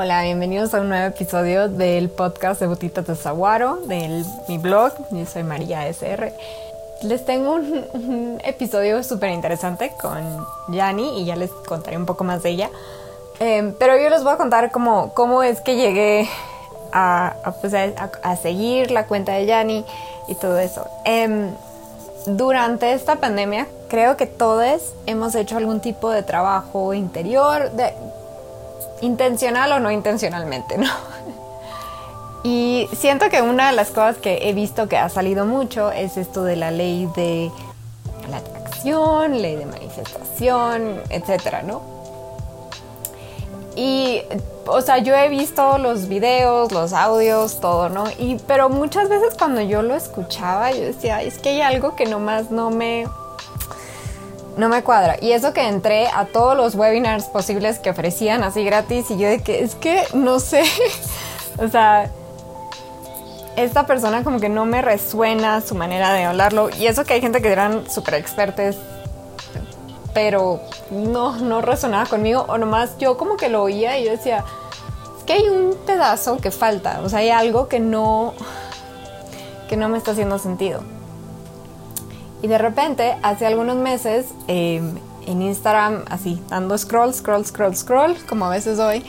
Hola, bienvenidos a un nuevo episodio del podcast de Botitas de Zaguaro, de mi blog. Yo soy María SR. Les tengo un, episodio súper interesante con Yani y ya les contaré un poco más de ella. Em, pero yo les voy a contar cómo, cómo es que llegué a, pues a, seguir la cuenta de Yani y todo eso. Em, durante esta pandemia creo que todos hemos hecho algún tipo de trabajo interior, de, intencional o no intencionalmente, ¿no? Y siento que una de las cosas que he visto que ha salido mucho es esto de la ley de la atracción, ley de manifestación, etcétera, ¿no? Y, o sea, yo he visto los videos, los audios, todo, ¿no? Y, pero muchas veces cuando yo lo escuchaba, yo decía, es que hay algo que nomás no me, no me cuadra. Y eso que entré a todos los webinars posibles que ofrecían así gratis y yo de que es que no sé, o sea, esta persona como que no me resuena su manera de hablarlo. Y eso que hay gente que eran súper expertos, pero no, no resonaba conmigo. O nomás yo como que lo oía y yo decía, es que hay un pedazo que falta, o sea, hay algo que no, que no me está haciendo sentido. Y de repente, hace algunos meses, em, en Instagram, así, dando scroll, scroll, scroll, scroll, como a veces doy,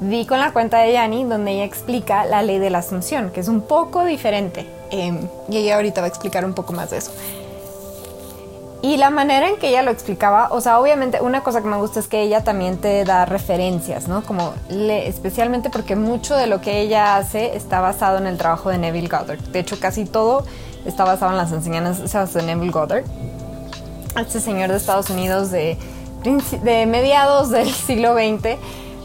vi con la cuenta de Yani donde ella explica la ley de la asunción, que es un poco diferente. Em, y ella ahorita va a explicar un poco más de eso. Y la manera en que ella lo explicaba, o sea, obviamente una cosa que me gusta es que ella también te da referencias, ¿no? Como le, especialmente porque mucho de lo que ella hace está basado en el trabajo de Neville Goddard. De hecho, casi todo está basado en las enseñanzas de Neville Goddard, este señor de Estados Unidos de, de mediados del siglo XX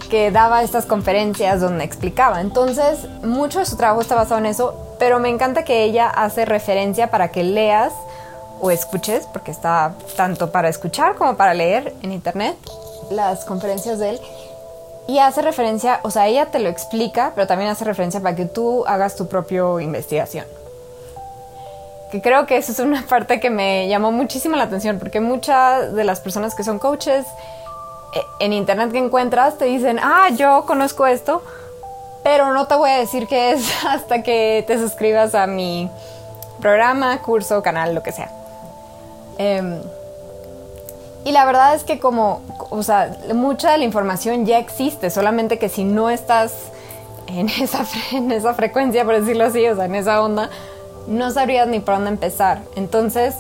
que daba estas conferencias donde explicaba. Entonces, mucho de su trabajo está basado en eso, pero me encanta que ella hace referencia para que leas o escuches, porque está tanto para escuchar como para leer en internet las conferencias de él. Y hace referencia, o sea, ella te lo explica, pero también hace referencia para que tú hagas tu propia investigación que creo que eso es una parte que me llamó muchísimo la atención, porque muchas de las personas que son coaches eh, en internet que encuentras te dicen, ah, yo conozco esto, pero no te voy a decir qué es hasta que te suscribas a mi programa, curso, canal, lo que sea. Em, y la verdad es que como, o sea, mucha de la información ya existe, solamente que si no estás en esa, en esa frecuencia, por decirlo así, o sea, en esa onda, no sabrías ni por dónde empezar. Entonces,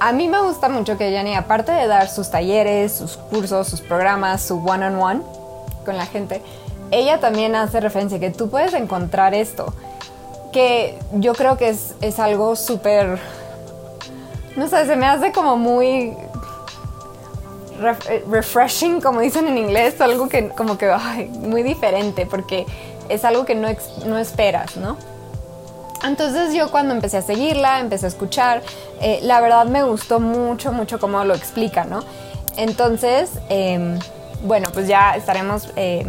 a mí me gusta mucho que Jenny, aparte de dar sus talleres, sus cursos, sus programas, su one-on-one con la gente, ella también hace referencia que tú puedes encontrar esto, que yo creo que es, algo súper, no sé, se me hace como muy refreshing, como dicen en inglés, algo que como que muy diferente, porque es algo que no, no esperas, ¿no? Entonces yo cuando empecé a seguirla, empecé a escuchar, eh, la verdad me gustó mucho, mucho cómo lo explica, ¿no? Entonces, em, bueno, pues ya estaremos, eh,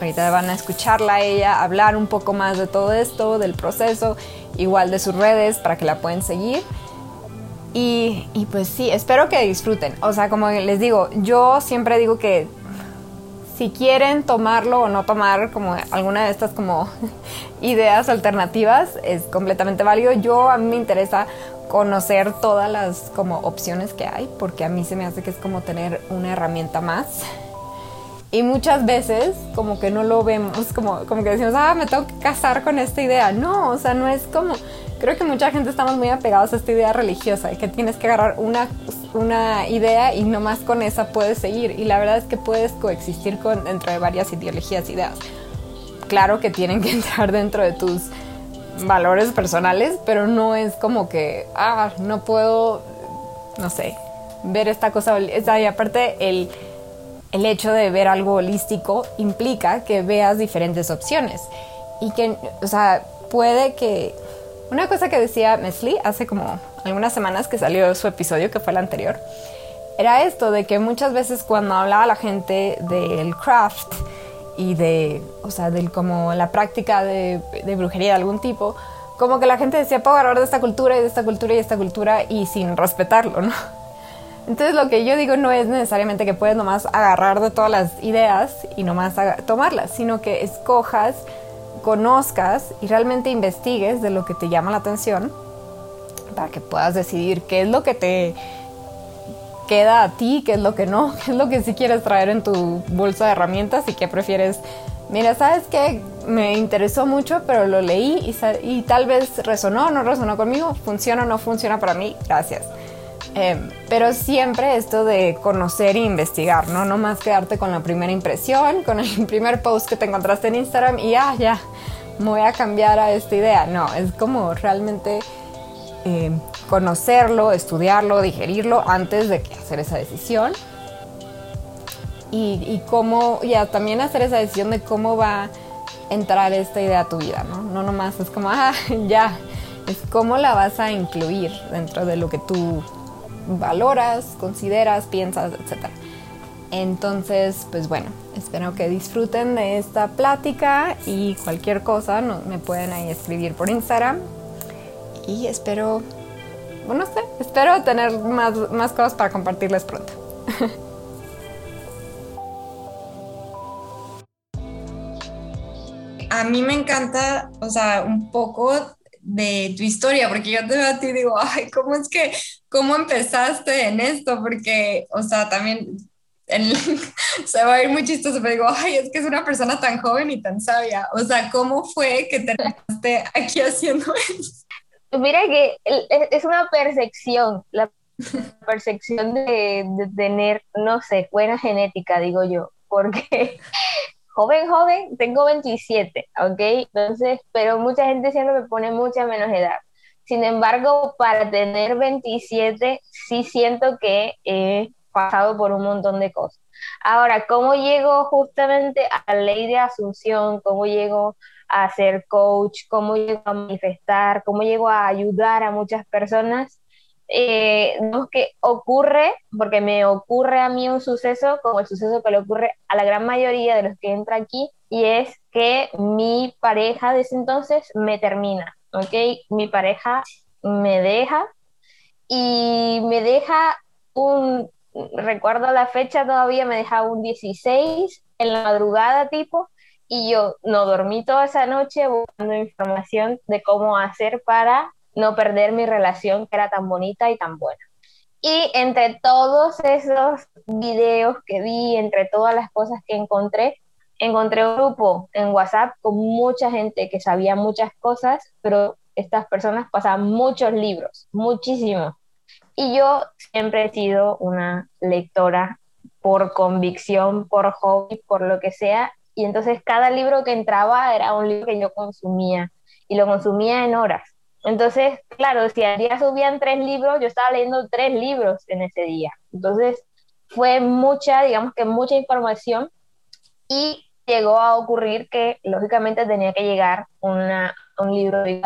ahorita van a escucharla a ella, hablar un poco más de todo esto, del proceso, igual de sus redes para que la pueden seguir. Y, y pues sí, espero que disfruten. O sea, como les digo, yo siempre digo que si quieren tomarlo o no tomar como alguna de estas como ideas alternativas es completamente válido. Yo a mí me interesa conocer todas las como opciones que hay porque a mí se me hace que es como tener una herramienta más. Y muchas veces como que no lo vemos, como, como que decimos, ah, me tengo que casar con esta idea. No, o sea, no es como, creo que mucha gente estamos muy apegados a esta idea religiosa que tienes que agarrar una, una idea y nomás con esa puedes seguir. Y la verdad es que puedes coexistir con, dentro de varias ideologías, ideas. Claro que tienen que entrar dentro de tus valores personales, pero no es como que, ah, no puedo, no sé, ver esta cosa. Y aparte, el, el hecho de ver algo holístico implica que veas diferentes opciones. Y que, o sea, puede que una cosa que decía Mesli hace como algunas semanas que salió su episodio, que fue el anterior, era esto de que muchas veces cuando hablaba la gente del craft y de, o sea, del como la práctica de, brujería de algún tipo, como que la gente decía, puedo agarrar de esta cultura y de esta cultura y de esta cultura y sin respetarlo, ¿no? Entonces lo que yo digo no es necesariamente que puedes nomás agarrar de todas las ideas y nomás tomarlas, sino que escojas, conozcas y realmente investigues de lo que te llama la atención para que puedas decidir qué es lo que te queda a ti, qué es lo que no, qué es lo que sí quieres traer en tu bolsa de herramientas y qué prefieres. Mira, ¿sabes qué? Me interesó mucho, pero lo leí y, tal vez resonó o no resonó conmigo, funciona o no funciona para mí, gracias. Em, pero siempre esto de conocer e investigar, ¿no? No más quedarte con la primera impresión, con el primer post que te encontraste en Instagram y ah, ya, me voy a cambiar a esta idea. No, es como realmente eh, conocerlo, estudiarlo, digerirlo antes de hacer esa decisión. Y, y cómo, ya también hacer esa decisión de cómo va a entrar esta idea a tu vida, ¿no? No nomás es como, ah, ya, es cómo la vas a incluir dentro de lo que tú valoras, consideras, piensas, etc. Entonces, pues bueno, espero que disfruten de esta plática y cualquier cosa me pueden ahí escribir por Instagram y espero, bueno, no sé, espero tener más, más cosas para compartirles pronto. A mí me encanta, o sea, un poco de tu historia, porque yo te veo a ti y digo, ay, ¿cómo es que, cómo empezaste en esto? Porque, o sea, también se va a ir muy chistoso, pero digo, ay, es que es una persona tan joven y tan sabia. O sea, ¿cómo fue que terminaste aquí haciendo eso? Mira que es una percepción, la percepción de, tener, no sé, buena genética, digo yo, porque joven, joven, tengo 27, ¿ok? Entonces, pero mucha gente siempre me pone mucha menos edad. Sin embargo, para tener 27, sí siento que he pasado por un montón de cosas. Ahora, ¿cómo llego justamente a la ley de asunción? ¿Cómo llego a ser coach, cómo llego a manifestar, cómo llego a ayudar a muchas personas. Eh, que ocurre, porque me ocurre a mí un suceso como el suceso que le ocurre a la gran mayoría de los que entran aquí, y es que mi pareja de ese entonces me termina, ¿ok? Mi pareja me deja y me deja un, recuerdo la fecha todavía, me deja un 16 en la madrugada tipo, y yo no dormí toda esa noche buscando información de cómo hacer para no perder mi relación que era tan bonita y tan buena. Y entre todos esos videos que vi, entre todas las cosas que encontré, encontré un grupo en WhatsApp con mucha gente que sabía muchas cosas, pero estas personas pasaban muchos libros, muchísimos. Y yo siempre he sido una lectora por convicción, por hobby, por lo que sea, y entonces cada libro que entraba era un libro que yo consumía y lo consumía en horas. Entonces, claro, si al día subían tres libros, yo estaba leyendo tres libros en ese día. Entonces, fue mucha, digamos que mucha información y llegó a ocurrir que lógicamente tenía que llegar una, un libro de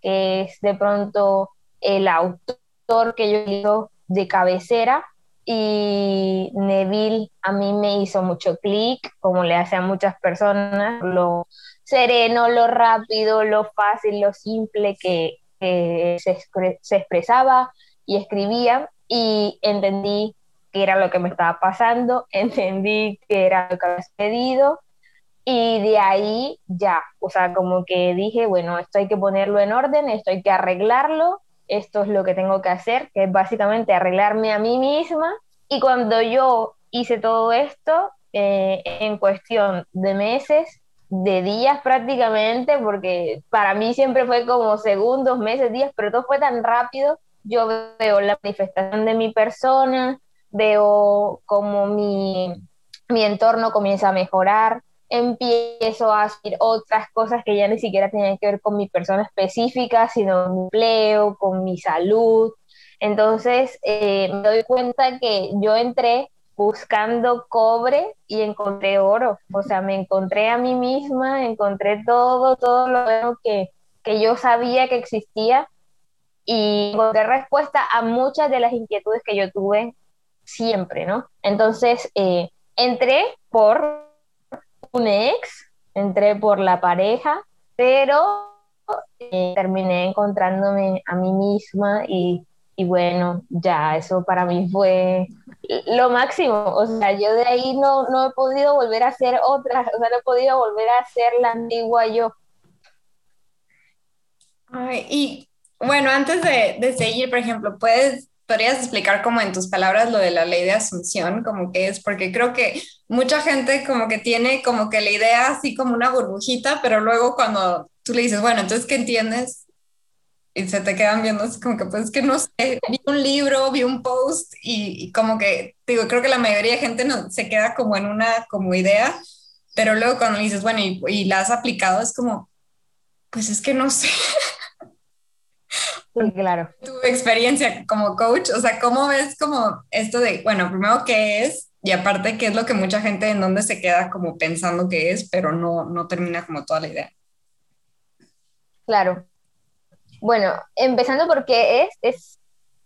que es de pronto el autor que yo leo de cabecera y Neville a mí me hizo mucho clic, como le hace a muchas personas, lo sereno, lo rápido, lo fácil, lo simple que, se, expresaba y escribía y entendí que era lo que me estaba pasando, entendí que era lo que había pedido y de ahí ya, o sea, como que dije, bueno, esto hay que ponerlo en orden, esto hay que arreglarlo esto es lo que tengo que hacer, que es básicamente arreglarme a mí misma. Y cuando yo hice todo esto, eh, en cuestión de meses, de días prácticamente, porque para mí siempre fue como segundos, meses, días, pero todo fue tan rápido, yo veo la manifestación de mi persona, veo como mi, mi entorno comienza a mejorar, empiezo a hacer otras cosas que ya ni siquiera tenían que ver con mi persona específica, sino mi empleo, con mi salud. Entonces eh, me doy cuenta que yo entré buscando cobre y encontré oro. O sea, me encontré a mí misma, encontré todo, todo lo que, que yo sabía que existía y encontré respuesta a muchas de las inquietudes que yo tuve siempre, ¿no? Entonces, eh, entré por un ex, entré por la pareja, pero eh, terminé encontrándome a mí misma y, y bueno, ya eso para mí fue lo máximo. O sea, yo de ahí no, no he podido volver a hacer otras, o sea, no he podido volver a ser la antigua yo. Y bueno, antes de, de, seguir, por ejemplo, ¿puedes, podrías explicar como en tus palabras lo de la ley de asunción, como que es, porque creo que mucha gente como que tiene como que la idea así como una burbujita, pero luego cuando tú le dices, bueno, entonces, ¿qué entiendes? Y se te quedan viendo así como que pues que no sé, vi un libro, vi un post y, como que digo, creo que la mayoría de gente no, se queda como en una como idea, pero luego cuando dices, bueno, y, y la has aplicado, es como, pues es que no sé. Sí, claro. Tu experiencia como coach, o sea, ¿cómo ves como esto de, bueno, primero qué es y aparte qué es lo que mucha gente en donde se queda como pensando que es, pero no, no termina como toda la idea? Claro, bueno, empezando porque es, es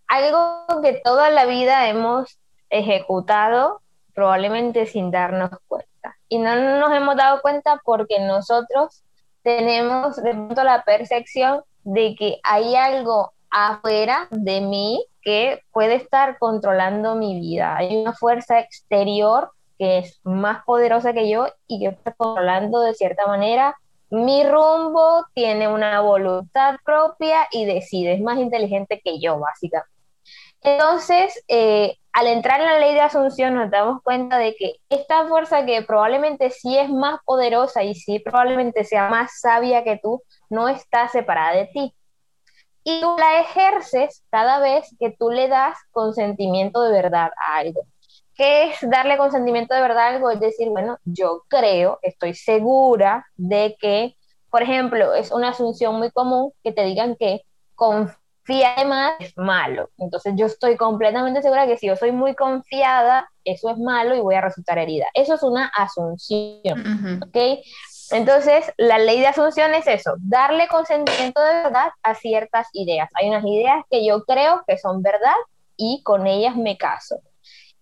algo que toda la vida hemos ejecutado, probablemente sin darnos cuenta. Y no nos hemos dado cuenta porque nosotros tenemos de pronto la percepción de que hay algo afuera de mí que puede estar controlando mi vida. Hay una fuerza exterior que es más poderosa que yo y que está controlando de cierta manera mi rumbo, tiene una voluntad propia y decide, es más inteligente que yo, básicamente. Entonces, eh, al entrar en la ley de asunción nos damos cuenta de que esta fuerza que probablemente sí es más poderosa y sí probablemente sea más sabia que tú, no está separada de ti. Y tú la ejerces cada vez que tú le das consentimiento de verdad a algo. ¿Qué es darle consentimiento de verdad a algo? Es decir, bueno, yo creo, estoy segura de que, por ejemplo, es una asunción muy común que te digan que confiar más es malo. Entonces yo estoy completamente segura que si yo soy muy confiada, eso es malo y voy a resultar herida. Eso es una asunción, ¿ok? Entonces, la ley de asunción es eso, darle consentimiento de verdad a ciertas ideas. Hay unas ideas que yo creo que son verdad y con ellas me caso.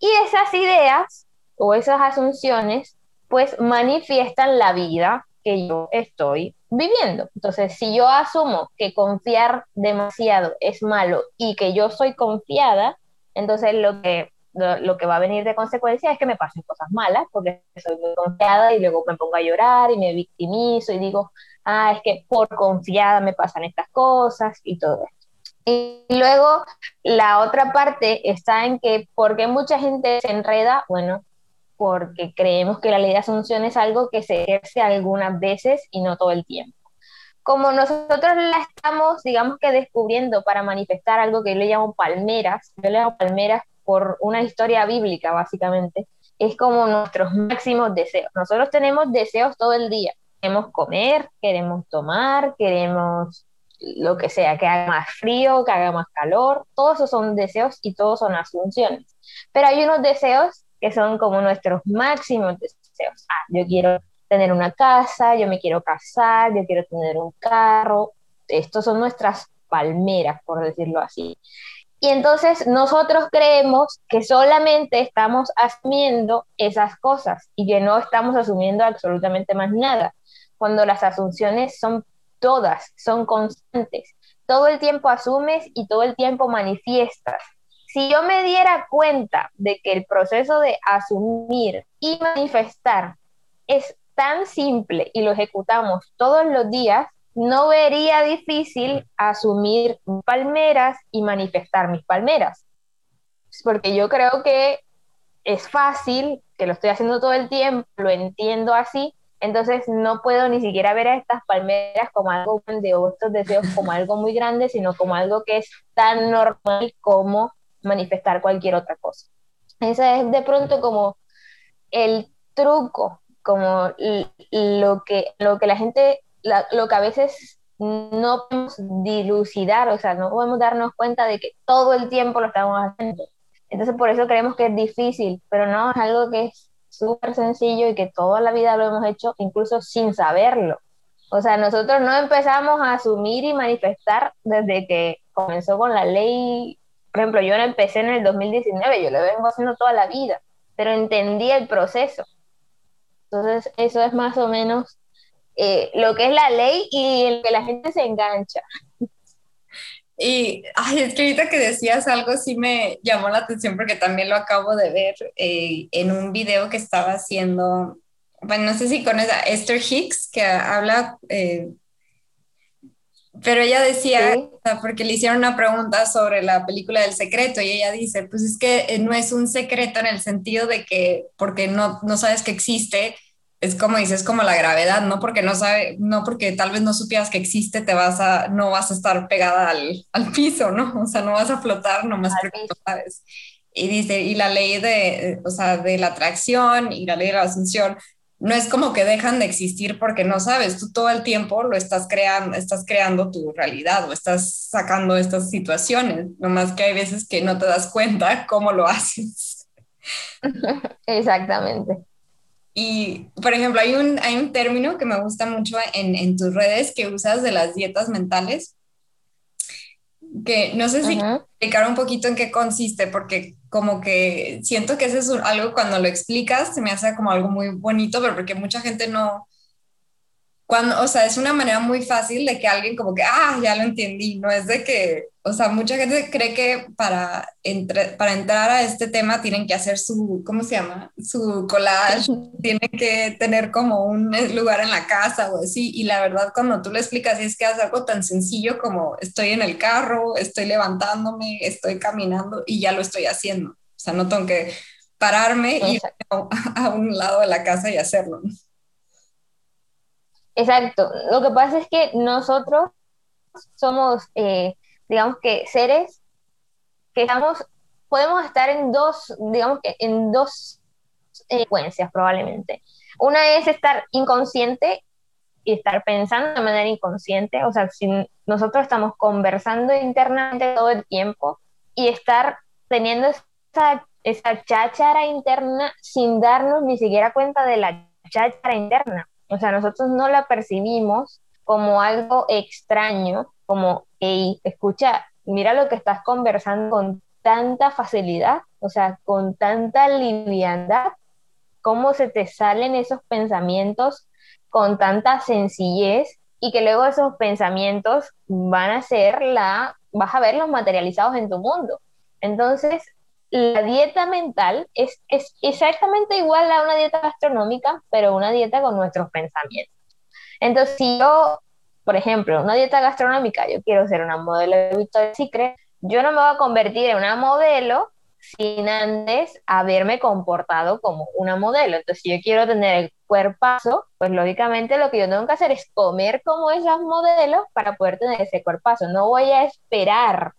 Y esas ideas o esas asunciones pues manifiestan la vida que yo estoy viviendo. Entonces, si yo asumo que confiar demasiado es malo y que yo soy confiada, entonces lo que, lo, que va a venir de consecuencia es que me pasen cosas malas, porque soy muy confiada y luego me pongo a llorar y me victimizo y digo, ah, es que por confiada me pasan estas cosas y todo esto. Y luego la otra parte está en que, ¿por qué mucha gente se enreda? Bueno, porque creemos que la ley de asunción es algo que se ejerce algunas veces y no todo el tiempo. Como nosotros la estamos, digamos que descubriendo para manifestar algo que yo le llamo palmeras, yo le llamo palmeras por una historia bíblica básicamente, es como nuestros máximos deseos. Nosotros tenemos deseos todo el día. Queremos comer, queremos tomar, queremos lo que sea, que haga más frío, que haga más calor, todos esos son deseos y todos son asunciones. Pero hay unos deseos que son como nuestros máximos deseos. Ah, yo quiero tener una casa, yo me quiero casar, yo quiero tener un carro. Estos son nuestras palmeras, por decirlo así. Y entonces nosotros creemos que solamente estamos asumiendo esas cosas y que no estamos asumiendo absolutamente más nada, cuando las asunciones son todas son constantes. Todo el tiempo asumes y todo el tiempo manifiestas. Si yo me diera cuenta de que el proceso de asumir y manifestar es tan simple y lo ejecutamos todos los días, no vería difícil asumir palmeras y manifestar mis palmeras. Porque yo creo que es fácil, que lo estoy haciendo todo el tiempo, lo entiendo así, entonces no puedo ni siquiera ver a estas palmeras como algo de otros deseos como algo muy grande, sino como algo que es tan normal como manifestar cualquier otra cosa. Ese es de pronto como el truco, como lo que, lo que la gente, lo que a veces no podemos dilucidar, o sea, no podemos darnos cuenta de que todo el tiempo lo estamos haciendo. Entonces por eso creemos que es difícil, pero no, es algo que es súper sencillo y que toda la vida lo hemos hecho incluso sin saberlo. O sea, nosotros no empezamos a asumir y manifestar desde que comenzó con la ley. Por ejemplo, yo no empecé en el 2019, yo lo vengo haciendo toda la vida, pero entendí el proceso. Entonces, eso es más o menos eh, lo que es la ley y el que la gente se engancha. Y ay, es que ahorita que decías algo sí me llamó la atención porque también lo acabo de ver eh, en un video que estaba haciendo, bueno, no sé si con esa Esther Hicks, que habla, eh, pero ella decía, porque le hicieron una pregunta sobre la película del secreto y ella dice, pues es que eh, no es un secreto en el sentido de que porque no, no sabes que existe, es como dices, como la gravedad, no porque no sabe, no porque tal vez no supieras que existe, te vas a, no vas a estar pegada al, al piso, ¿no? O sea, no vas a flotar nomás porque no sabes. Y dice, y la ley de, o sea, de la atracción y la ley de la asunción, no es como que dejan de existir porque no sabes, tú todo el tiempo lo estás creando, estás creando tu realidad o estás sacando estas situaciones, nomás que hay veces que no te das cuenta cómo lo haces. Exactamente. Y, por ejemplo, hay un, hay un término que me gusta mucho en, en tus redes que usas de las dietas mentales, que no sé si explicar un poquito en qué consiste, porque como que siento que ese es algo cuando lo explicas, se me hace como algo muy bonito, pero porque mucha gente no, cuando, o sea, es una manera muy fácil de que alguien como que, ah, ya lo entendí, no es de que, o sea, mucha gente cree que para, para entrar a este tema tienen que hacer su, ¿cómo se llama? Su collage, tienen que tener como un lugar en la casa o así, y la verdad cuando tú le explicas es que hace algo tan sencillo como estoy en el carro, estoy levantándome, estoy caminando y ya lo estoy haciendo, o sea, no tengo que pararme y ir a, a un lado de la casa y hacerlo. Exacto. Lo que pasa es que nosotros somos, eh, digamos que seres que estamos, podemos estar en dos, digamos que en dos secuencias probablemente. Una es estar inconsciente y estar pensando de manera inconsciente, o sea, si nosotros estamos conversando internamente todo el tiempo y estar teniendo esa, esa cháchara interna sin darnos ni siquiera cuenta de la cháchara interna. O sea, nosotros no la percibimos como algo extraño, como, hey, escucha, mira lo que estás conversando con tanta facilidad, o sea, con tanta liviandad, cómo se te salen esos pensamientos con tanta sencillez y que luego esos pensamientos van a ser la, vas a verlos materializados en tu mundo. Entonces, la dieta mental es, es, exactamente igual a una dieta gastronómica, pero una dieta con nuestros pensamientos. Entonces, si yo, por ejemplo, una dieta gastronómica, yo quiero ser una modelo de Victoria's Secret, yo no me voy a convertir en una modelo sin antes haberme comportado como una modelo. Entonces, si yo quiero tener el cuerpazo, pues lógicamente lo que yo tengo que hacer es comer como esas modelos para poder tener ese cuerpazo. No voy a esperar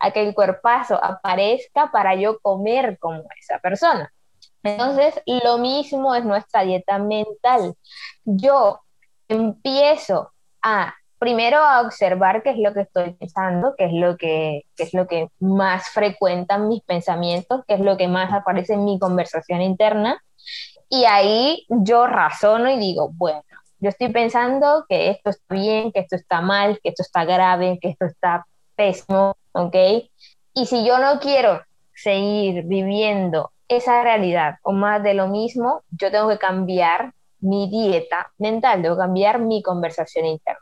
a que el cuerpazo aparezca para yo comer como esa persona. Entonces, lo mismo es nuestra dieta mental. Yo empiezo a primero a observar qué es lo que estoy pensando, qué es lo que, es lo que más frecuentan mis pensamientos, qué es lo que más aparece en mi conversación interna. Y ahí yo razono y digo, bueno, yo estoy pensando que esto está bien, que esto está mal, que esto está grave, que esto está pésimo, ¿ok? Y si yo no quiero seguir viviendo esa realidad o más de lo mismo, yo tengo que cambiar mi dieta mental, debo cambiar mi conversación interna.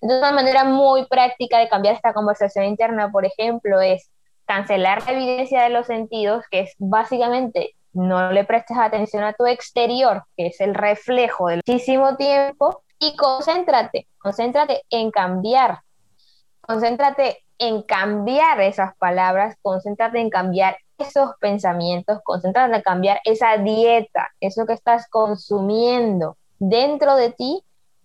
Entonces, una manera muy práctica de cambiar esta conversación interna, por ejemplo, es cancelar la evidencia de los sentidos, que es básicamente no le prestes atención a tu exterior, que es el reflejo del muchísimo tiempo, y concéntrate, concéntrate en cambiar concéntrate en cambiar esas palabras, concéntrate en cambiar esos pensamientos, concéntrate en cambiar esa dieta, eso que estás consumiendo dentro de ti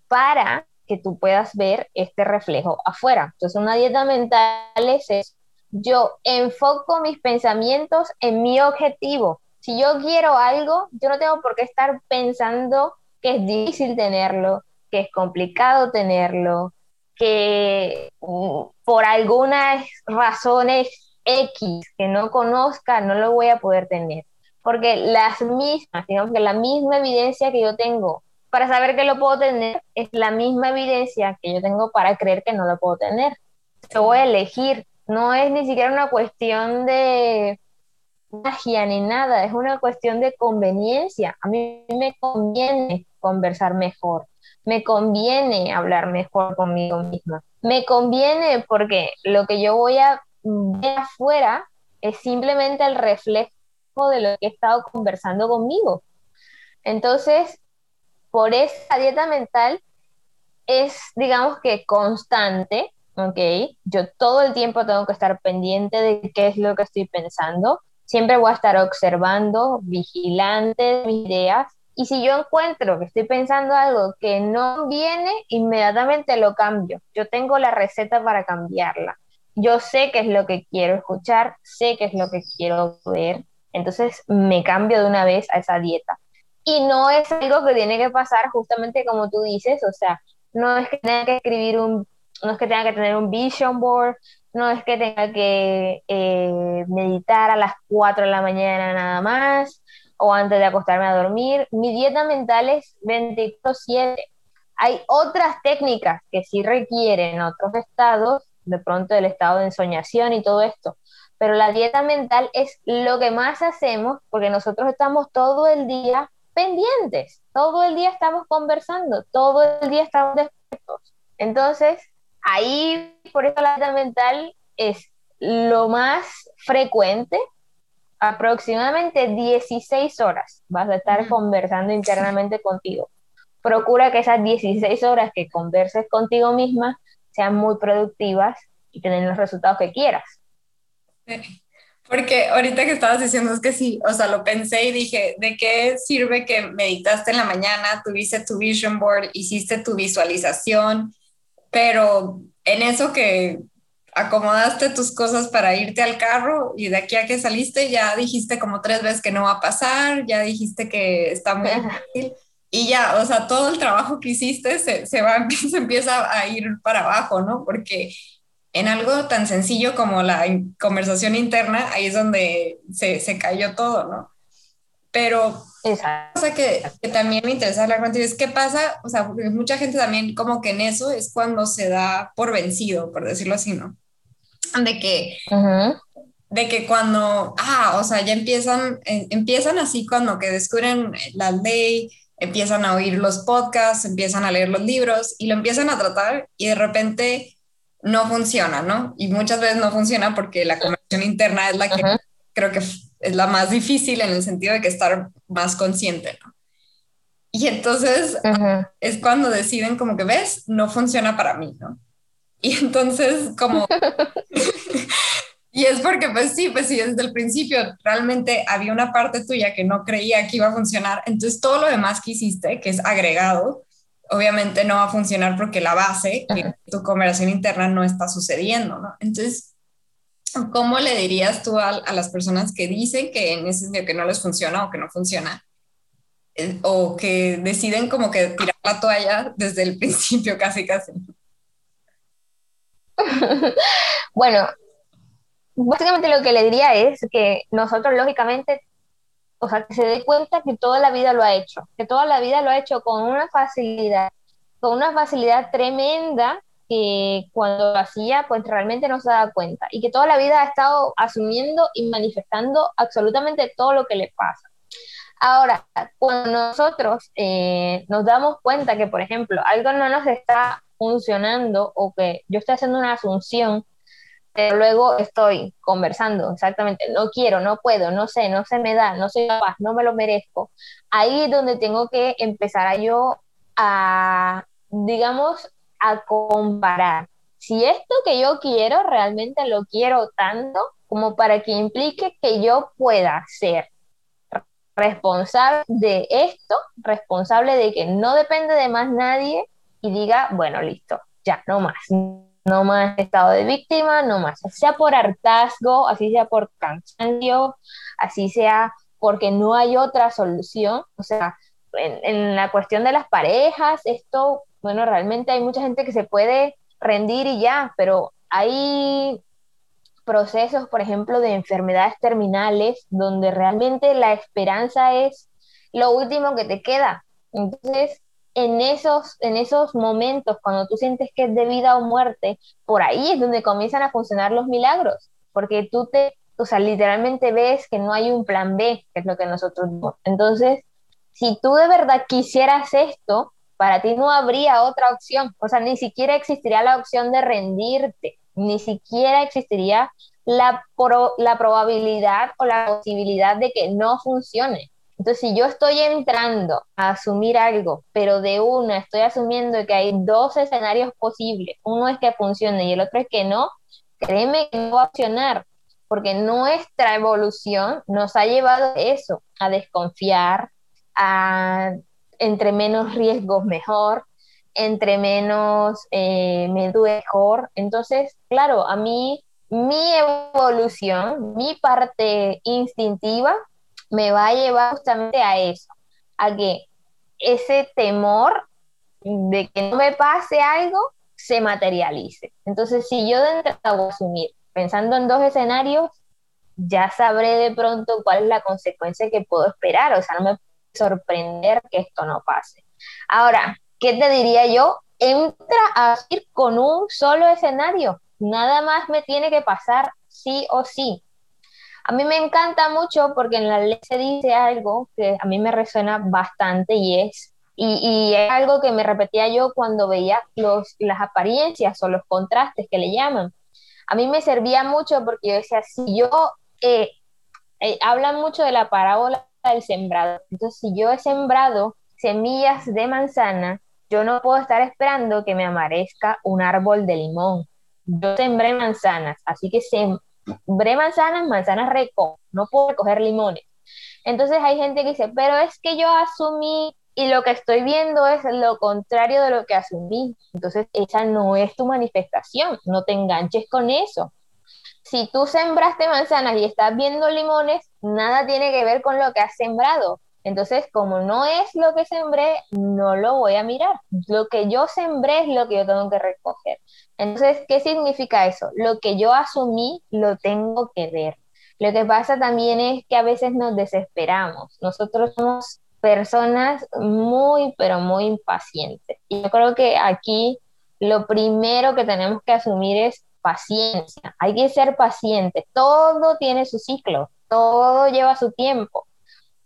para que tú puedas ver este reflejo afuera. Entonces, una dieta mental es. Yo enfoco mis pensamientos en mi objetivo. Si yo quiero algo, yo no tengo por qué estar pensando que es difícil tenerlo, que es complicado tenerlo, que mm, por algunas razones X que no conozca, no lo voy a poder tener. Porque las mismas, digamos que la misma evidencia que yo tengo para saber que lo puedo tener es la misma evidencia que yo tengo para creer que no lo puedo tener. Yo voy a elegir. No es ni siquiera una cuestión de magia ni nada, es una cuestión de conveniencia. A mí me conviene conversar mejor, me conviene hablar mejor conmigo misma, me conviene porque lo que yo voy a ver afuera es simplemente el reflejo de lo que he estado conversando conmigo. Entonces, por esa dieta mental es, digamos que constante, ¿ok? Yo todo el tiempo tengo que estar pendiente de qué es lo que estoy pensando. Siempre voy a estar observando, vigilante de mis ideas. Y si yo encuentro que estoy pensando algo que no viene, inmediatamente lo cambio. Yo tengo la receta para cambiarla. Yo sé qué es lo que quiero escuchar, sé qué es lo que quiero ver. Entonces me cambio de una vez a esa dieta. Y no es algo que tiene que pasar justamente como tú dices, o sea, no es que tenga que escribir un, no es que tenga que tener un vision board, no es que tenga que eh, meditar a las 4 de la mañana nada más o antes de acostarme a dormir. Mi dieta mental es 24/7. Hay otras técnicas que sí requieren otros estados, de pronto el estado de ensoñación y todo esto, pero la dieta mental es lo que más hacemos porque nosotros estamos todo el día pendientes, todo el día estamos conversando, todo el día estamos despiertos. Entonces, ahí, por eso la dieta mental es lo más frecuente, aproximadamente 16 horas vas a estar conversando internamente contigo. Procura que esas 16 horas que converses contigo misma sean muy productivas y tener los resultados que quieras. Porque ahorita que estabas diciendo es que sí, o sea, lo pensé y dije, ¿de qué sirve que meditaste en la mañana, tuviste tu vision board, hiciste tu visualización, pero en eso que acomodaste tus cosas para irte al carro y de aquí a que saliste ya dijiste como tres veces que no va a pasar, ya dijiste que está muy difícil y ya, o sea, todo el trabajo que hiciste se, se, va, se empieza a ir para abajo, ¿no? Porque en algo tan sencillo como la conversación interna, ahí es donde se, se cayó todo, ¿no? Pero cosa que, que, también me interesa hablar contigo es qué pasa, o sea, porque mucha gente también como que en eso es cuando se da por vencido, por decirlo así, ¿no? De que, de que cuando, ah, o sea, ya empiezan, eh, empiezan así cuando que descubren la ley, empiezan a oír los podcasts, empiezan a leer los libros y lo empiezan a tratar y de repente no funciona, ¿no? Y muchas veces no funciona porque la conversión interna es la que creo que es la más difícil en el sentido de que estar más consciente, ¿no? Y entonces es cuando deciden como que ves, no funciona para mí, ¿no? Y entonces como... y es porque pues sí, pues sí, desde el principio realmente había una parte tuya que no creía que iba a funcionar, entonces todo lo demás que hiciste, que es agregado, obviamente no va a funcionar porque la base, que tu conversación interna no está sucediendo, ¿no? Entonces, ¿cómo le dirías tú a, las personas que dicen que en ese sentido que no les funciona o que no funciona? Eh, o que deciden como que tirar la toalla desde el principio, casi, casi. bueno, básicamente lo que le diría es que nosotros lógicamente o sea, que se dé cuenta que toda la vida lo ha hecho, que toda la vida lo ha hecho con una facilidad, con una facilidad tremenda que cuando hacía, pues realmente no se da cuenta y que toda la vida ha estado asumiendo y manifestando absolutamente todo lo que le pasa. Ahora, cuando nosotros eh, nos damos cuenta que, por ejemplo, algo no nos está funcionando o que yo estoy haciendo una asunción pero luego estoy conversando, exactamente, no quiero, no puedo, no sé, no se me da, no soy capaz, no me lo merezco. Ahí es donde tengo que empezar a yo a, digamos, a comparar. Si esto que yo quiero realmente lo quiero tanto como para que implique que yo pueda ser responsable de esto, responsable de que no depende de más nadie y diga, bueno, listo, ya, no más, no más estado de víctima, no más, así sea por hartazgo, así sea por cansancio, así sea porque no hay otra solución. O sea, en, la cuestión de las parejas, esto, bueno, realmente hay mucha gente que se puede rendir y ya, pero hay procesos, por ejemplo, de enfermedades terminales donde realmente la esperanza es lo último que te queda. Entonces, en esos, en esos momentos, cuando tú sientes que es de vida o muerte, por ahí es donde comienzan a funcionar los milagros, porque tú te, o sea, literalmente ves que no hay un plan B, que es lo que nosotros Entonces, si tú de verdad quisieras esto, para ti no habría otra opción, o sea, ni siquiera existiría la opción de rendirte, ni siquiera existiría la, la probabilidad o la posibilidad de que no funcione. Entonces, si yo estoy entrando a asumir algo, pero de una estoy asumiendo que hay dos escenarios posibles, uno es que funcione y el otro es que no, créeme que no va a funcionar, porque nuestra evolución nos ha llevado a eso, a desconfiar, a entre menos riesgos mejor, entre menos eh, mejor. Entonces, claro, a mí mi evolución, mi parte instintiva me va a llevar justamente a eso, a que ese temor de que no me pase algo se materialice. Entonces, si yo de entrada voy a asumir, pensando en dos escenarios, ya sabré de pronto cuál es la consecuencia que puedo esperar, o sea, no me sorprender que esto no pase. Ahora, ¿qué te diría yo? Entra a ir con un solo escenario, nada más me tiene que pasar sí o sí. A mí me encanta mucho porque en la ley se dice algo que a mí me resuena bastante y es, y, es algo que me repetía yo cuando veía los, las apariencias o los contrastes que le llaman. A mí me servía mucho porque yo decía, si yo, eh, eh, hablan mucho de la parábola del sembrado, entonces si yo he sembrado semillas de manzana, yo no puedo estar esperando que me amarezca un árbol de limón. Yo sembré manzanas, así que sem Bre manzanas, manzanas reco, no puedo recoger limones. Entonces hay gente que dice, pero es que yo asumí y lo que estoy viendo es lo contrario de lo que asumí. Entonces esa no es tu manifestación, no te enganches con eso. Si tú sembraste manzanas y estás viendo limones, nada tiene que ver con lo que has sembrado. Entonces, como no es lo que sembré, no lo voy a mirar. Lo que yo sembré es lo que yo tengo que recoger. Entonces, ¿qué significa eso? Lo que yo asumí, lo tengo que ver. Lo que pasa también es que a veces nos desesperamos. Nosotros somos personas muy, pero muy impacientes. Y yo creo que aquí lo primero que tenemos que asumir es paciencia. Hay que ser paciente. Todo tiene su ciclo, todo lleva su tiempo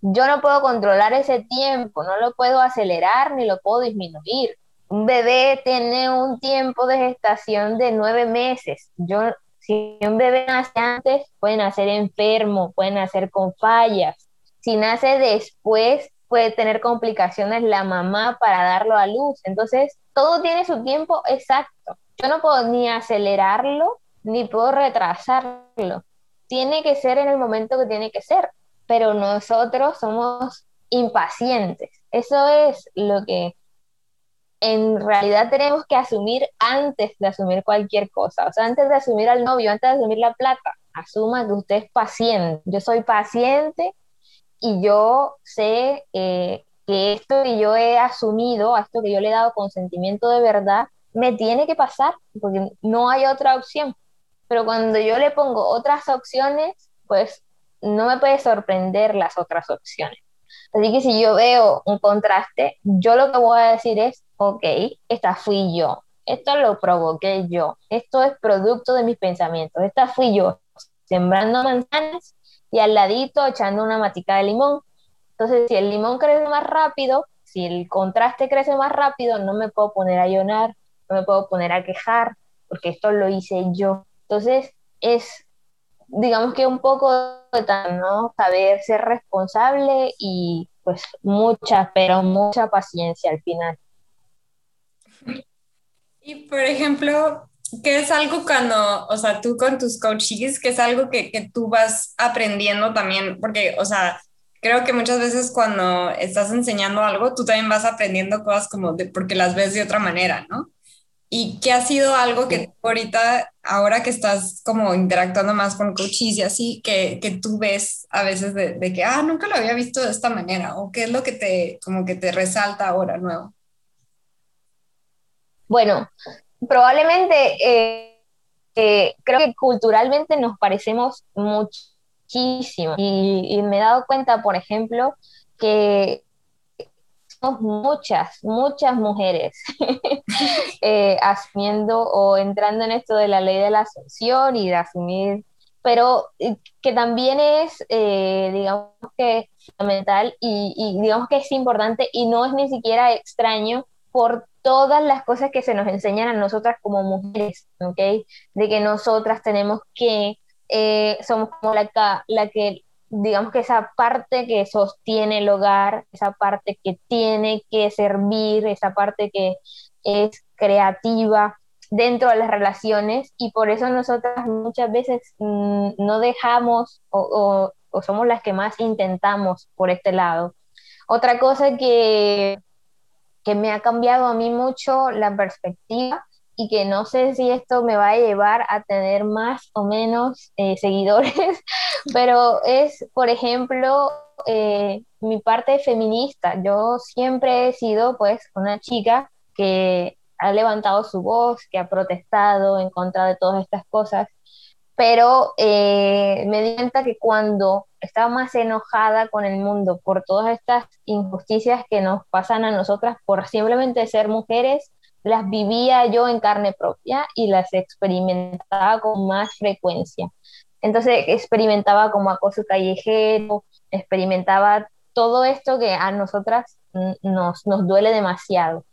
yo no puedo controlar ese tiempo, no lo puedo acelerar ni lo puedo disminuir. Un bebé tiene un tiempo de gestación de nueve meses. Yo, si un bebé nace antes, puede nacer enfermo, puede nacer con fallas. Si nace después, puede tener complicaciones la mamá para darlo a luz. Entonces, todo tiene su tiempo exacto. Yo no puedo ni acelerarlo, ni puedo retrasarlo. Tiene que ser en el momento que tiene que ser pero nosotros somos impacientes. Eso es lo que en realidad tenemos que asumir antes de asumir cualquier cosa. O sea, antes de asumir al novio, antes de asumir la plata, asuma que usted es paciente. Yo soy paciente y yo sé eh, que esto que yo he asumido, a esto que yo le he dado consentimiento de verdad, me tiene que pasar porque no hay otra opción. Pero cuando yo le pongo otras opciones, pues no me puede sorprender las otras opciones. Así que si yo veo un contraste, yo lo que voy a decir es, ok, esta fui yo, esto lo provoqué yo, esto es producto de mis pensamientos, esta fui yo sembrando manzanas y al ladito echando una matica de limón. Entonces, si el limón crece más rápido, si el contraste crece más rápido, no me puedo poner a llorar, no me puedo poner a quejar, porque esto lo hice yo. Entonces, es digamos que un poco de ¿no? saber ser responsable y pues mucha, pero mucha paciencia al final. Y por ejemplo, ¿qué es algo cuando, o sea, tú con tus coaches, que es algo que, que tú vas aprendiendo también? Porque, o sea, creo que muchas veces cuando estás enseñando algo, tú también vas aprendiendo cosas como de, porque las ves de otra manera, ¿no? ¿Y qué ha sido algo que tú ahorita, ahora que estás como interactuando más con coaches y así, que, que tú ves a veces de, de, que, ah, nunca lo había visto de esta manera? ¿O qué es lo que te, como que te resalta ahora nuevo? Bueno, probablemente eh, eh, creo que culturalmente nos parecemos muchísimo. Y, y me he dado cuenta, por ejemplo, que muchas, muchas mujeres eh, asumiendo o entrando en esto de la ley de la asunción y de asumir pero que también es, eh, digamos que fundamental y, y digamos que es importante y no es ni siquiera extraño por todas las cosas que se nos enseñan a nosotras como mujeres, ¿ok? De que nosotras tenemos que, eh, somos como la, que, digamos que esa parte que sostiene el hogar, esa parte que tiene que servir, esa parte que es creativa dentro de las relaciones y por eso nosotras muchas veces mm, no dejamos o, o somos las que más intentamos por este lado. Otra cosa que que me ha cambiado a mí mucho la perspectiva y que no sé si esto me va a llevar a tener más o menos eh, seguidores, pero es, por ejemplo, eh, mi parte feminista. Yo siempre he sido pues una chica que ha levantado su voz, que ha protestado en contra de todas estas cosas pero eh, me di cuenta que cuando estaba más enojada con el mundo por todas estas injusticias que nos pasan a nosotras por simplemente ser mujeres, las vivía yo en carne propia y las experimentaba con más frecuencia. Entonces experimentaba como acoso callejero, experimentaba todo esto que a nosotras nos, nos duele demasiado.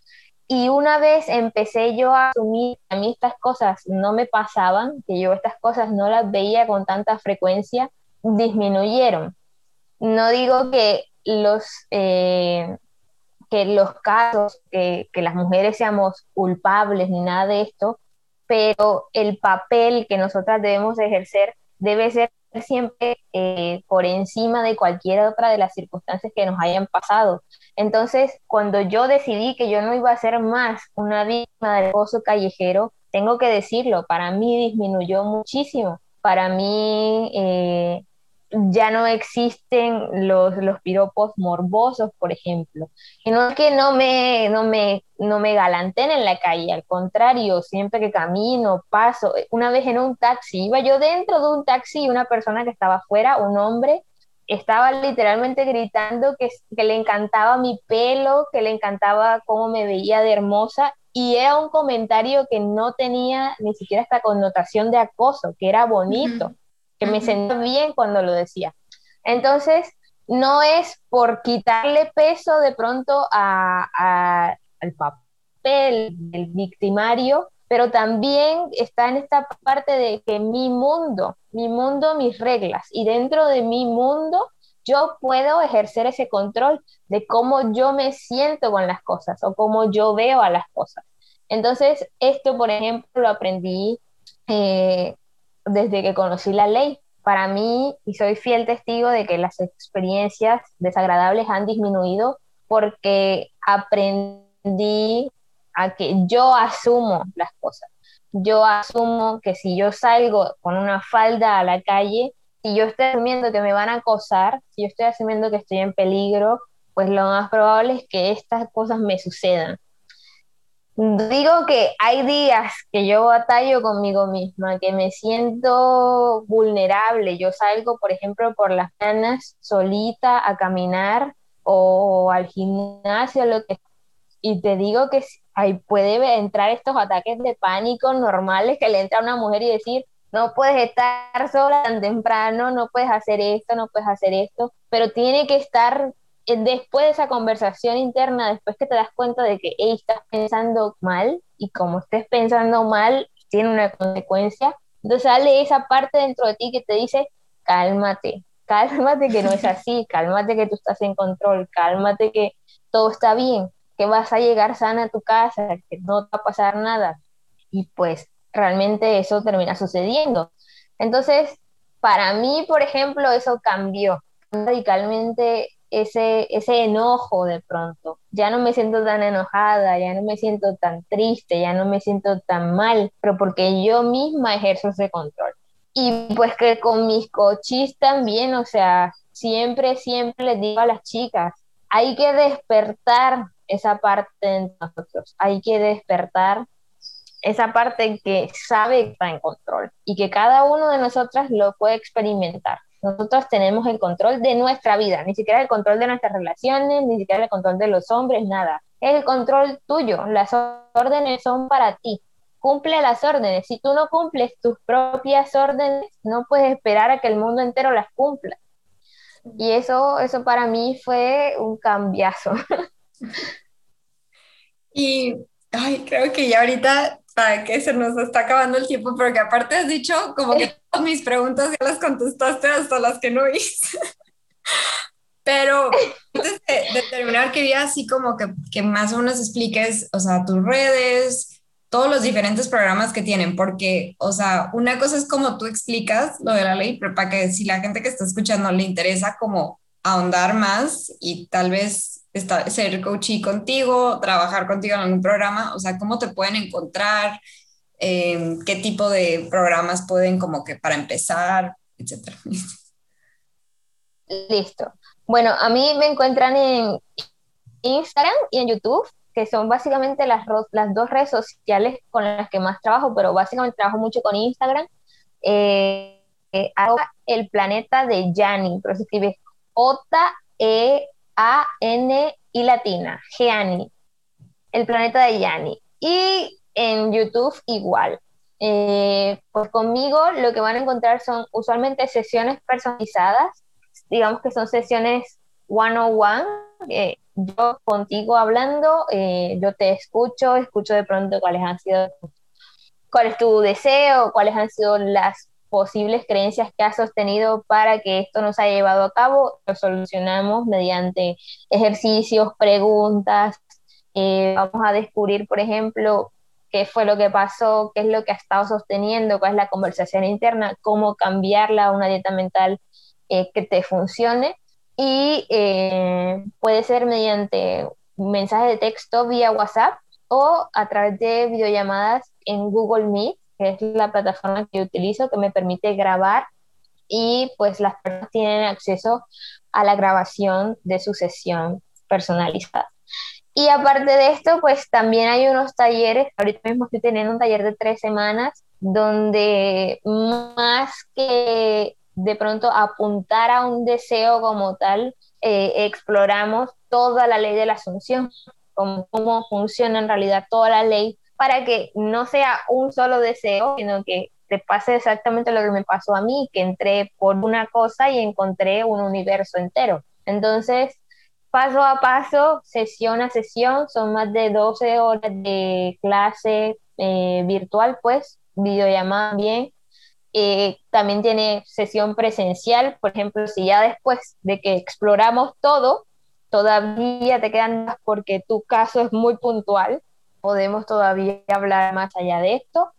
Y una vez empecé yo a asumir que a mí estas cosas no me pasaban, que yo estas cosas no las veía con tanta frecuencia, disminuyeron. No digo que los, eh, que los casos, que, que las mujeres seamos culpables ni nada de esto, pero el papel que nosotras debemos ejercer debe ser siempre eh, por encima de cualquier otra de las circunstancias que nos hayan pasado. Entonces, cuando yo decidí que yo no iba a ser más una víctima del acoso callejero, tengo que decirlo, para mí disminuyó muchísimo. Para mí eh, ya no existen los, los piropos morbosos, por ejemplo. Y no es que no me, no, me, no me galanten en la calle, al contrario, siempre que camino, paso. Una vez en un taxi, iba yo dentro de un taxi y una persona que estaba afuera, un hombre, estaba literalmente gritando que, que le encantaba mi pelo, que le encantaba cómo me veía de hermosa. Y era un comentario que no tenía ni siquiera esta connotación de acoso, que era bonito que me sentía bien cuando lo decía. Entonces, no es por quitarle peso de pronto a, al papel del victimario, pero también está en esta parte de que mi mundo, mi mundo, mis reglas, y dentro de mi mundo yo puedo ejercer ese control de cómo yo me siento con las cosas o cómo yo veo a las cosas. Entonces, esto, por ejemplo, lo aprendí eh, desde que conocí la ley. Para mí, y soy fiel testigo de que las experiencias desagradables han disminuido porque aprendí a que yo asumo las cosas. Yo asumo que si yo salgo con una falda a la calle, si yo estoy asumiendo que me van a acosar, si yo estoy asumiendo que estoy en peligro, pues lo más probable es que estas cosas me sucedan. Digo que hay días que yo batallo conmigo misma, que me siento vulnerable. Yo salgo, por ejemplo, por las mañanas solita a caminar o al gimnasio, lo que y te digo que ahí puede entrar estos ataques de pánico normales que le entra a una mujer y decir, no puedes estar sola tan temprano, no puedes hacer esto, no puedes hacer esto, pero tiene que estar después de esa conversación interna, después que te das cuenta de que estás pensando mal y como estés pensando mal, tiene una consecuencia, entonces sale esa parte dentro de ti que te dice, cálmate, cálmate que no es así, cálmate que tú estás en control, cálmate que todo está bien, que vas a llegar sana a tu casa, que no te va a pasar nada. Y pues realmente eso termina sucediendo. Entonces, para mí, por ejemplo, eso cambió radicalmente ese, ese enojo de pronto. Ya no me siento tan enojada, ya no me siento tan triste, ya no me siento tan mal, pero porque yo misma ejerzo ese control. Y pues que con mis cochis también, o sea, siempre, siempre les digo a las chicas, hay que despertar esa parte de nosotros, hay que despertar esa parte que sabe que está en control y que cada uno de nosotras lo puede experimentar. Nosotros tenemos el control de nuestra vida, ni siquiera el control de nuestras relaciones, ni siquiera el control de los hombres, nada. Es el control tuyo, las órdenes son para ti. cumple las órdenes. Si tú no cumples tus propias órdenes, no puedes esperar a que el mundo entero las cumpla. Y eso, eso para mí fue un cambiazo. Y ay, creo que ya ahorita, para que se nos está acabando el tiempo, porque aparte has dicho como que todas mis preguntas ya las contestaste hasta las que no hice. Pero antes de, terminar, quería así como que, que, más o menos expliques, o sea, tus redes, todos los diferentes programas que tienen, porque, o sea, una cosa es como tú explicas lo de la ley, pero para que si la gente que está escuchando le interesa como ahondar más y tal vez estar, ser coachee contigo, trabajar contigo en algún programa, o sea, cómo te pueden encontrar, em, qué tipo de programas pueden como que para empezar, etcétera. Listo. Bueno, a mí me encuentran en Instagram y en YouTube, que son básicamente las, las dos redes sociales con las que más trabajo, pero básicamente trabajo mucho con Instagram. Eh, eh el planeta de Yanni, pero se escribe J-E-A-N y latina, Gianni, el planeta de Yanni. Y en YouTube igual. Eh, pues conmigo lo que van a encontrar son usualmente sesiones personalizadas digamos que son sesiones one-on-one, eh, yo contigo hablando, eh, yo te escucho, escucho de pronto cuáles han sido, cuál es tu deseo, cuáles han sido las posibles creencias que has sostenido para que esto no se haya llevado a cabo, lo solucionamos mediante ejercicios, preguntas, eh, vamos a descubrir, por ejemplo, qué fue lo que pasó, qué es lo que ha estado sosteniendo, cuál es la conversación interna, cómo cambiarla a una dieta mental eh, que te funcione. Y eh, puede ser mediante mensaje de texto vía WhatsApp o a través de videollamadas en Google Meet, que es la plataforma que utilizo que me permite grabar y pues las personas tienen acceso a la grabación de su sesión personalizada. Y aparte de esto, pues también hay unos talleres, ahorita mismo estoy teniendo un taller de tres semanas donde más que de pronto apuntar a un deseo como tal, eh, exploramos toda la ley de la asunción, cómo, cómo funciona en realidad toda la ley, para que no sea un solo deseo, sino que te pase exactamente lo que me pasó a mí, que entré por una cosa y encontré un universo entero. Entonces, paso a paso, sesión a sesión, son más de 12 horas de clase eh, virtual, pues, videollamada bien, eh, también tiene sesión presencial, por ejemplo, si ya después de que exploramos todo, todavía te quedan porque tu caso es muy puntual, podemos todavía hablar más allá de esto.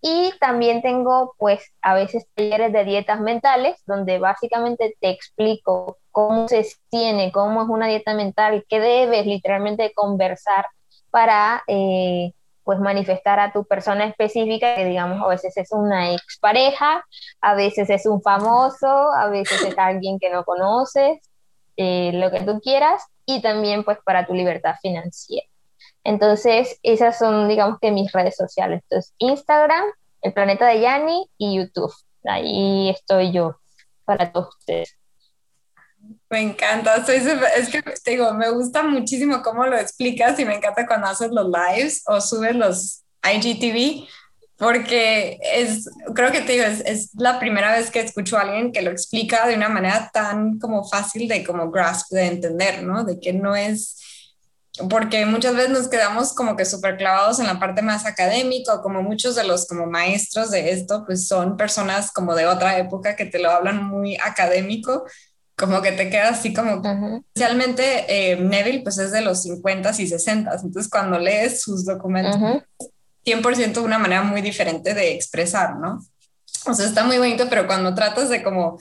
Y también tengo, pues, a veces talleres de dietas mentales, donde básicamente te explico cómo se tiene, cómo es una dieta mental, qué debes literalmente conversar para eh, pues manifestar a tu persona específica, que digamos a veces es una expareja, a veces es un famoso, a veces es alguien que no conoces, eh, lo que tú quieras, y también pues para tu libertad financiera. Entonces, esas son, digamos que mis redes sociales. Entonces, Instagram, El Planeta de Yanni y YouTube. Ahí estoy yo para todos ustedes. Me encanta, es que te digo, me gusta muchísimo cómo lo explicas y me encanta cuando haces los lives o subes los IGTV, porque es, creo que te digo, es, es, la primera vez que escucho a alguien que lo explica de una manera tan como fácil de como grasp, de entender, ¿no? De que no es, porque muchas veces nos quedamos como que súper clavados en la parte más académica, como muchos de los como maestros de esto, pues son personas como de otra época que te lo hablan muy académico, como que te queda así como, especialmente eh, Neville pues es de los 50 y 60, entonces cuando lees sus documentos, 100% una manera muy diferente de expresar, ¿no? O sea, está muy bonito, pero cuando tratas de como,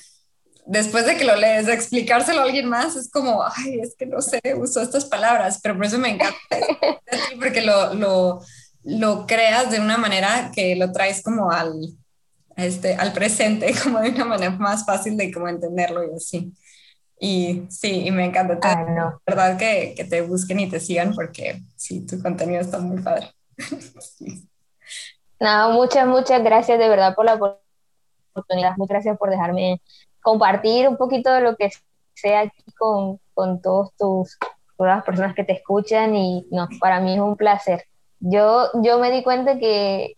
después de que lo lees, de explicárselo a alguien más, es como, ay, es que no sé, uso estas palabras, pero por eso me encanta, porque lo, lo, lo creas de una manera que lo traes como al, este, al presente, como de una manera más fácil de como entenderlo y así. Y sí, y me encanta. Ah, no. verdad que, que, te busquen y te sigan porque sí, tu contenido está muy padre. No, muchas, muchas gracias de verdad por la oportunidad. Muchas gracias por dejarme compartir un poquito de lo que sea con, con todos tus, todas las personas que te escuchan y no, para mí es un placer. Yo, yo me di cuenta que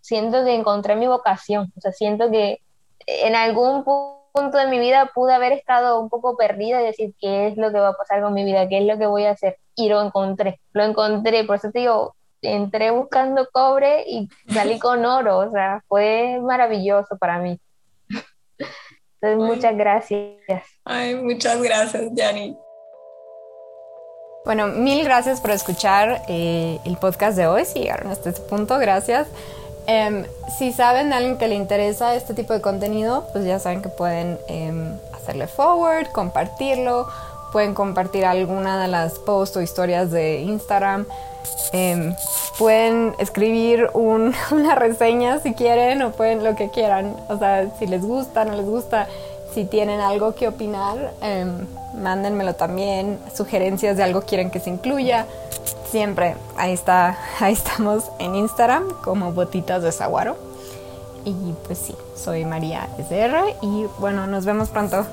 siento que encontré mi vocación, o sea, siento que en algún punto de mi vida pude haber estado un poco perdida y decir qué es lo que va a pasar con mi vida, qué es lo que voy a hacer, y lo encontré, lo encontré, por eso te digo, entré buscando cobre y salí con oro, o sea, fue maravilloso para mí. Entonces, muchas gracias. Ay, muchas gracias, Yanni. Bueno, mil gracias por escuchar eh, el podcast de hoy. Si llegaron hasta este punto, gracias. Em, si saben de alguien que le interesa este tipo de contenido, pues ya saben que pueden em, hacerle forward, compartirlo, pueden compartir alguna de las posts o historias de Instagram. Em, pueden escribir una reseña si quieren o pueden lo que quieran. O sea, si les gusta, no les gusta, si tienen algo que opinar, eh, mándenmelo también. Sugerencias de algo quieren que se incluya. Siempre, ahí está, ahí estamos en Instagram como Botitas de Saguaro. Y pues sí, soy María SR y bueno, nos vemos pronto.